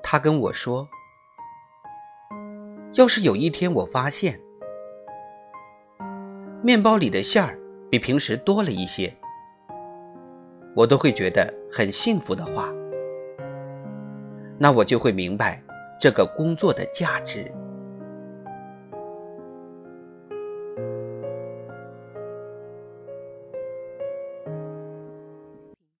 他跟我说要是有一天我发现面包里的馅儿比平时多了一些我都会觉得很幸福的话那我就会明白这个工作的价值。